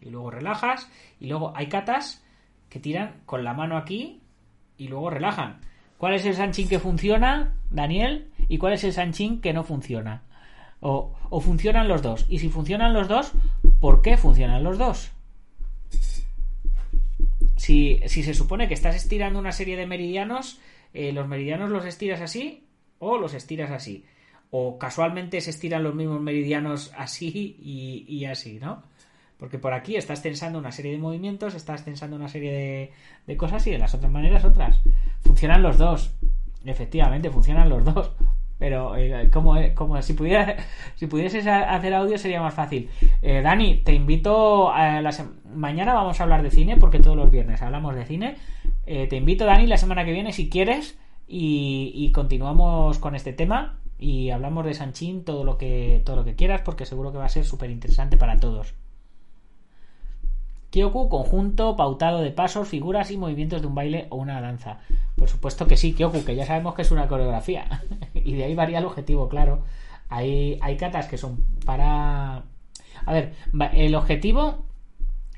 y luego relajas y luego hay katas que tiran con la mano aquí y luego relajan. ¿Cuál es el Sanchin que funciona, Daniel? ¿Y cuál es el Sanchin que no funciona? O, funcionan los dos. Y si funcionan los dos, ¿por qué funcionan los dos? Si, se supone que estás estirando una serie de meridianos, eh, los meridianos los estiras así o los estiras así. O casualmente se estiran los mismos meridianos así y así, ¿no? Porque por aquí estás tensando una serie de movimientos, estás tensando una serie de, cosas y de las otras maneras otras. Funcionan los dos. Efectivamente, funcionan los dos. Pero eh, como, si pudiera, si pudieses hacer audio sería más fácil. Eh, Dani, te invito a la mañana vamos a hablar de cine porque todos los viernes hablamos de cine. Eh, te invito Dani la semana que viene si quieres y, y continuamos con este tema y hablamos de Sanchín todo lo que todo lo que quieras porque seguro que va a ser súper interesante para todos. Kyoku, conjunto pautado de pasos, figuras y movimientos de un baile o una danza. Por supuesto que sí, Kyoku, que ya sabemos que es una coreografía. y de ahí varía el objetivo, claro. Hay, hay katas que son para. A ver, el objetivo.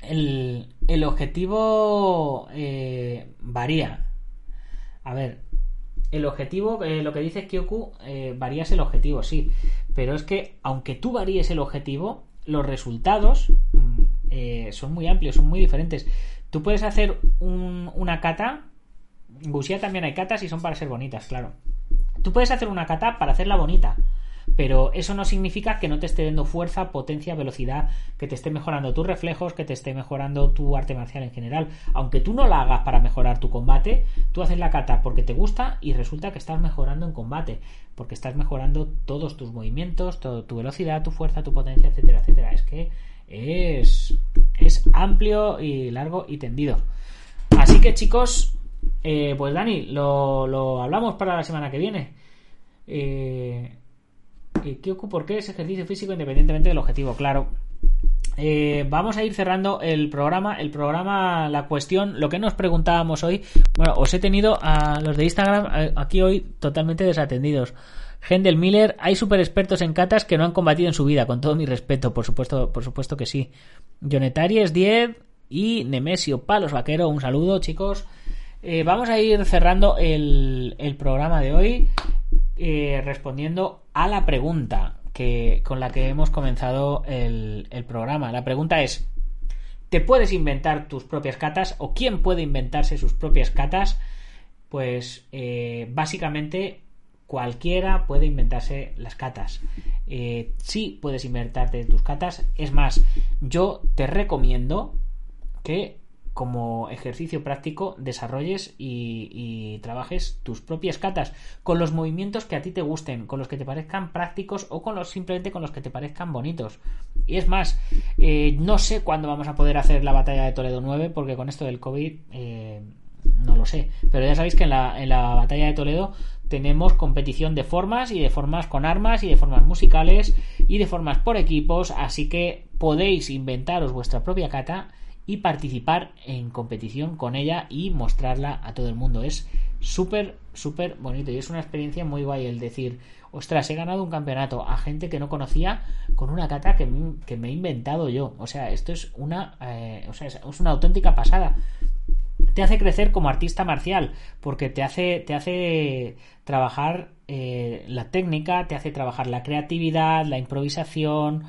El, el objetivo eh, varía. A ver, el objetivo, eh, lo que dice Kyoku, eh, varías el objetivo, sí. Pero es que, aunque tú varíes el objetivo, los resultados eh, son muy amplios, son muy diferentes. Tú puedes hacer una cata. En Busia también hay catas y son para ser bonitas, claro. Tú puedes hacer una cata para hacerla bonita. Pero eso no significa que no te esté dando fuerza, potencia, velocidad, que te esté mejorando tus reflejos, que te esté mejorando tu arte marcial en general. Aunque tú no la hagas para mejorar tu combate, tú haces la kata porque te gusta y resulta que estás mejorando en combate, porque estás mejorando todos tus movimientos, toda tu velocidad, tu fuerza, tu potencia, etcétera, etcétera. Es que es, es amplio y largo y tendido. Así que chicos, eh, pues Dani, lo, lo, hablamos para la semana que viene. Eh, ¿Qué? ¿Por qué es ejercicio físico independientemente del objetivo? Claro. Eh, vamos a ir cerrando el programa. El programa, la cuestión, lo que nos preguntábamos hoy. Bueno, os he tenido a los de Instagram eh, aquí hoy totalmente desatendidos. Hendel Miller, hay super expertos en catas que no han combatido en su vida, con todo mi respeto, por supuesto, por supuesto que sí. Jonetaries 10 y Nemesio Palos Vaquero, un saludo, chicos. Eh, vamos a ir cerrando el, programa de hoy respondiendo a la pregunta que, con la que hemos comenzado el, programa. La pregunta es, ¿te puedes inventar tus propias catas o quién puede inventarse sus propias catas? Pues eh, básicamente cualquiera puede inventarse las catas. Eh, sí puedes inventarte tus catas. Es más, yo te recomiendo que como ejercicio práctico desarrolles y, trabajes tus propias catas con los movimientos que a ti te gusten, con los que te parezcan prácticos o con los simplemente con los que te parezcan bonitos. Y es más, eh, no sé cuándo vamos a poder hacer la batalla de Toledo 9 porque con esto del COVID eh, no lo sé. Pero ya sabéis que en la, en la batalla de Toledo tenemos competición de formas y de formas con armas y de formas musicales y de formas por equipos, así que podéis inventaros vuestra propia cata y participar en competición con ella y mostrarla a todo el mundo. Es súper, súper bonito y es una experiencia muy guay el decir, ostras, he ganado un campeonato a gente que no conocía con una cata que, me he inventado yo. O sea, esto es una, eh, o sea, es una auténtica pasada. Te hace crecer como artista marcial, porque te hace, te hace trabajar eh, la técnica, te hace trabajar la creatividad, la improvisación,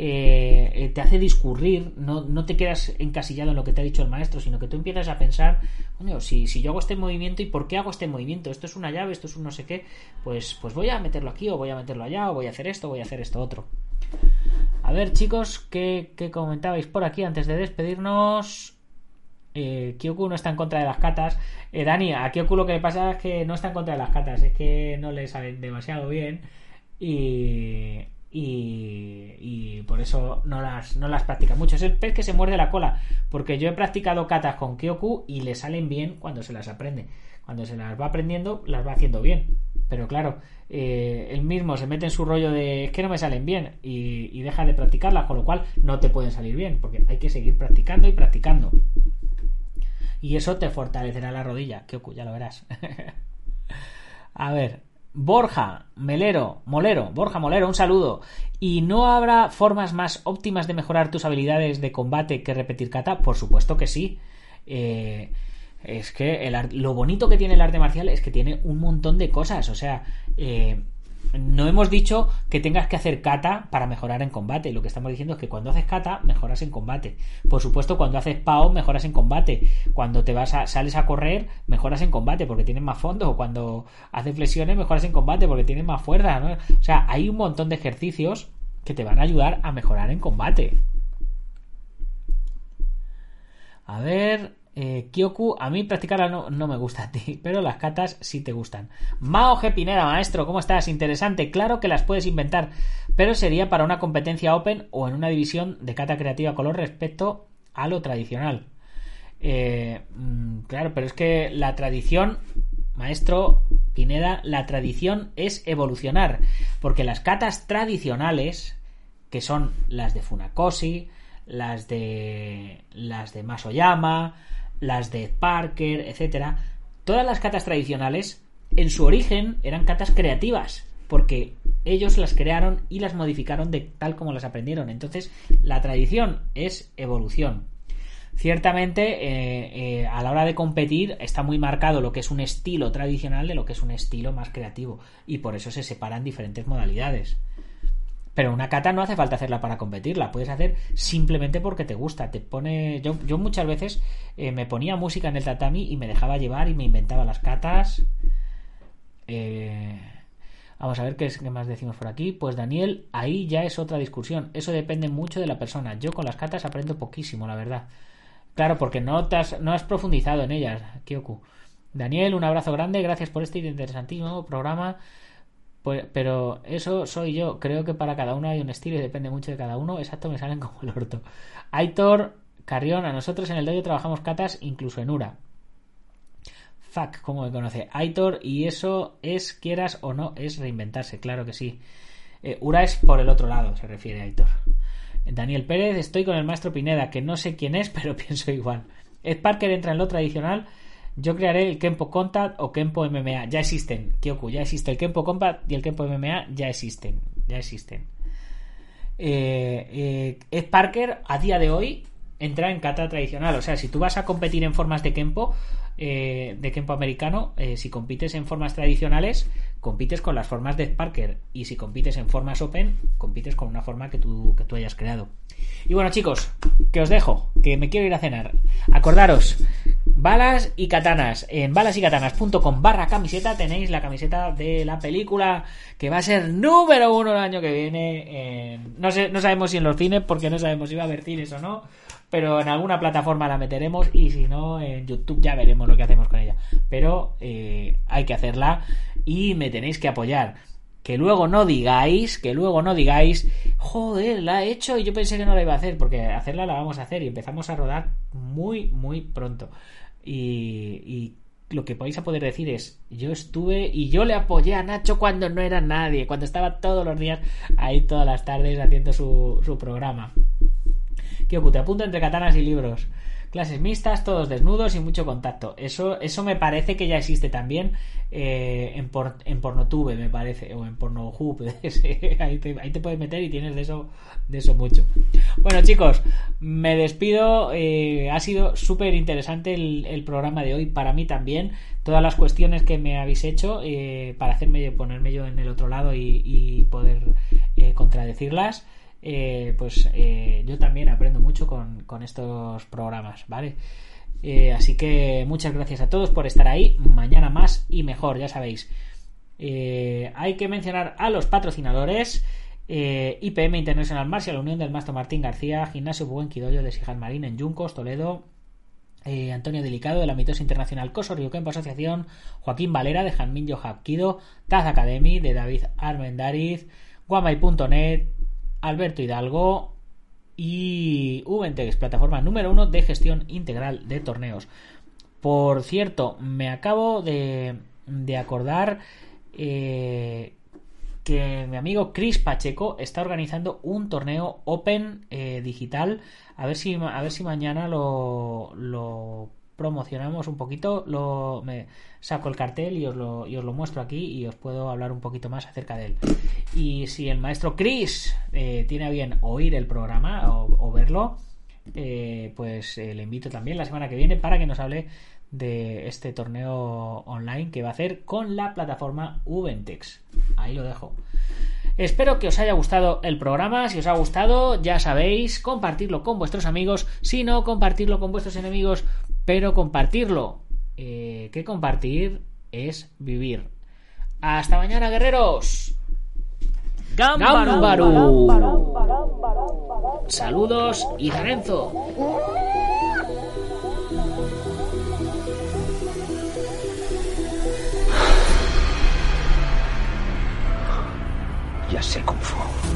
eh, eh, te hace discurrir, no, no, te quedas encasillado en lo que te ha dicho el maestro, sino que tú empiezas a pensar, coño, si, si yo hago este movimiento, ¿y por qué hago este movimiento? Esto es una llave, esto es un no sé qué, pues, pues voy a meterlo aquí, o voy a meterlo allá, o voy a hacer esto, voy a hacer esto otro. A ver, chicos, ¿qué, qué comentabais por aquí antes de despedirnos? Eh, Kyoku no está en contra de las catas. Eh, Dani, a Kyoku lo que le pasa es que no está en contra de las catas, es que no le salen demasiado bien. Y, y, por eso no las, practica mucho. Es el pez que se muerde la cola, porque yo he practicado katas con Kyoku y le salen bien cuando se las aprende. Cuando se las va aprendiendo, las va haciendo bien. Pero claro, eh, él mismo se mete en su rollo de es que no me salen bien y, y deja de practicarlas, con lo cual no te pueden salir bien, porque hay que seguir practicando y practicando. Y eso te fortalecerá la rodilla, Kyoku, ya lo verás. A ver, Borja, Melero, Molero, Borja Molero, un saludo. ¿Y no habrá formas más óptimas de mejorar tus habilidades de combate que repetir kata? Por supuesto que sí. Eh, es que lo bonito que tiene el arte marcial es que tiene un montón de cosas. O sea, eh, no hemos dicho que tengas que hacer kata para mejorar en combate. Lo que estamos diciendo es que cuando haces kata, mejoras en combate. Por supuesto, cuando haces pao, mejoras en combate. Cuando te vas a, sales a correr, mejoras en combate porque tienes más fondo. Cuando haces flexiones, mejoras en combate porque tienes más fuerza. O sea, hay un montón de ejercicios que te van a ayudar a mejorar en combate. A ver, eh, Kyoku, a mí practicarla no, no, me gusta a ti, pero las catas sí te gustan. Mao G. Pineda, maestro, ¿cómo estás? Interesante, claro que las puedes inventar, pero sería para una competencia open o en una división de cata creativa color respecto a lo tradicional. Eh, mm, claro, pero es que la tradición, maestro Pineda, la tradición es evolucionar, porque las catas tradicionales, que son las de Funakoshi, las de las de Masoyama, las de Parker, etcétera, todas las catas tradicionales en su origen eran catas creativas, porque ellos las crearon y las modificaron de tal como las aprendieron. Entonces, la tradición es evolución. Ciertamente, eh, eh, a la hora de competir está muy marcado lo que es un estilo tradicional de lo que es un estilo más creativo, y por eso se separan diferentes modalidades. Pero una kata no hace falta hacerla para competirla, puedes hacer simplemente porque te gusta. Te pone. Yo, yo muchas veces eh, me ponía música en el tatami y me dejaba llevar y me inventaba las katas. Eh, vamos a ver qué, más decimos por aquí. Pues Daniel, ahí ya es otra discusión. Eso depende mucho de la persona. Yo con las katas aprendo poquísimo, la verdad. Claro, porque no, has, no has profundizado en ellas, Kyoku. Daniel, un abrazo grande. Gracias por este interesantísimo programa. Pues, pero eso soy yo. Creo que para cada uno hay un estilo y depende mucho de cada uno. Exacto, me salen como el orto. Aitor Carrión, a nosotros en el dojo trabajamos catas incluso en Ura. Fuck, ¿cómo me conoce? Aitor, y eso es, quieras o no, es reinventarse, claro que sí. Eh, Ura es por el otro lado, se refiere Aitor. Daniel Pérez, estoy con el maestro Pineda, que no sé quién es, pero pienso igual. Ed Parker entra en lo tradicional. Yo crearé el Kempo Contact o Kempo MMA. Ya existen. Kyoku, ya existe. El Kempo Combat y el Kempo MMA ya existen. Ya existen. Eh, eh, Ed Parker, a día de hoy, entra en kata tradicional. O sea, si tú vas a competir en formas de Kempo, eh, de Kempo americano, eh, si compites en formas tradicionales, compites con las formas de Ed Parker. Y si compites en formas Open, compites con una forma que tú, que tú hayas creado. Y bueno, chicos, que os dejo, que me quiero ir a cenar. Acordaros, balas y katanas. En balasycatanas.com barra camiseta tenéis la camiseta de la película que va a ser número uno el año que viene. en- no, sé, no sabemos si en los cines, porque no sabemos si va a haber cines o no. Pero en alguna plataforma la meteremos y si no, en YouTube ya veremos lo que hacemos con ella. Pero eh, hay que hacerla y me tenéis que apoyar que luego no digáis, que luego no digáis, joder, la he hecho y yo pensé que no la iba a hacer, porque hacerla la vamos a hacer y empezamos a rodar muy, muy pronto. Y, lo que vais a poder decir es, yo estuve y yo le apoyé a Nacho cuando no era nadie, cuando estaba todos los días ahí todas las tardes haciendo su, su programa. Kyoku, te apunto entre katanas y libros. Clases mixtas, todos desnudos y mucho contacto. Eso, eso me parece que ya existe también eh, en, por, en Pornotube, me parece, o en Pornohub. ahí, te, ahí te puedes meter y tienes de eso, de eso mucho. Bueno, chicos, me despido. eh, ha sido súper interesante el, programa de hoy para mí también. Todas las cuestiones que me habéis hecho eh, para hacerme ponerme yo en el otro lado y, y poder eh, contradecirlas eh, pues eh, yo también aprendo mucho con, con estos programas, ¿vale? Eh, así que muchas gracias a todos por estar ahí. Mañana más y mejor, ya sabéis. Hay que mencionar a los patrocinadores. IPM International Martial, la Unión del Maestro Martín García, Gimnasio Buen Quidoyo de Sijal Marín en Yuncos, Toledo, Antonio Delicado de la Mitosa Internacional Coso Río Kempo Asociación, Joaquín Valera de Janminyo Hapkido, Taz Academy de David Armendariz, Guamay.net, Alberto Hidalgo y Ubentex, plataforma número uno de gestión integral de torneos. Por cierto, me acabo de, acordar eh, que mi amigo Chris Pacheco está organizando un torneo Open eh, digital. A ver si a ver si mañana lo, lo promocionamos un poquito. Lo me saco el cartel y os lo, y os lo muestro aquí y os puedo hablar un poquito más acerca de él. Y si el maestro Chris eh, tiene a bien oír el programa o, verlo, eh, pues eh, le invito también la semana que viene para que nos hable de este torneo online que va a hacer con la plataforma Ubentex. Ahí lo dejo. Espero que os haya gustado el programa. Si os ha gustado, ya sabéis, compartirlo con vuestros amigos. Si no, compartirlo con vuestros enemigos. Pero compartirlo. Eh, que compartir es vivir. Hasta mañana, guerreros. Gambaru. Saludos y Renzo. Ya sé Kung Fu.